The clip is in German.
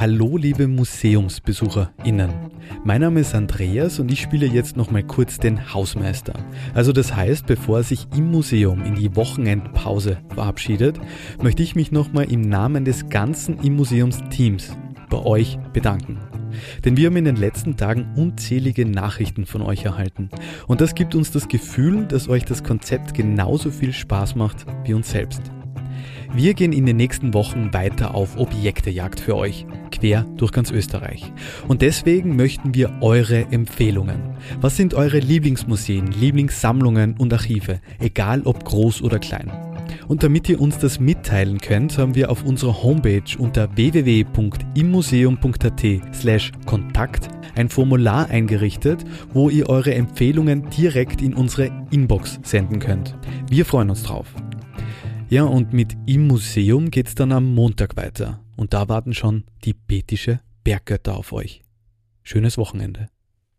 Hallo liebe MuseumsbesucherInnen. Mein Name ist Andreas und ich spiele jetzt nochmal kurz den Hausmeister. Also das heißt, bevor er sich im Museum in die Wochenendpause verabschiedet, möchte ich mich nochmal im Namen des ganzen im Museumsteams bei euch bedanken. Denn wir haben in den letzten Tagen unzählige Nachrichten von euch erhalten. Und das gibt uns das Gefühl, dass euch das Konzept genauso viel Spaß macht wie uns selbst. Wir gehen in den nächsten Wochen weiter auf Objektejagd für euch, quer durch ganz Österreich. Und deswegen möchten wir eure Empfehlungen. Was sind eure Lieblingsmuseen, Lieblingssammlungen und Archive, egal ob groß oder klein? Und damit ihr uns das mitteilen könnt, haben wir auf unserer Homepage unter www.immuseum.at slash Kontakt ein Formular eingerichtet, wo ihr eure Empfehlungen direkt in unsere Inbox senden könnt. Wir freuen uns drauf. Ja, und mit Im Museum geht's dann am Montag weiter. Und da warten schon die betische Berggötter auf euch. Schönes Wochenende.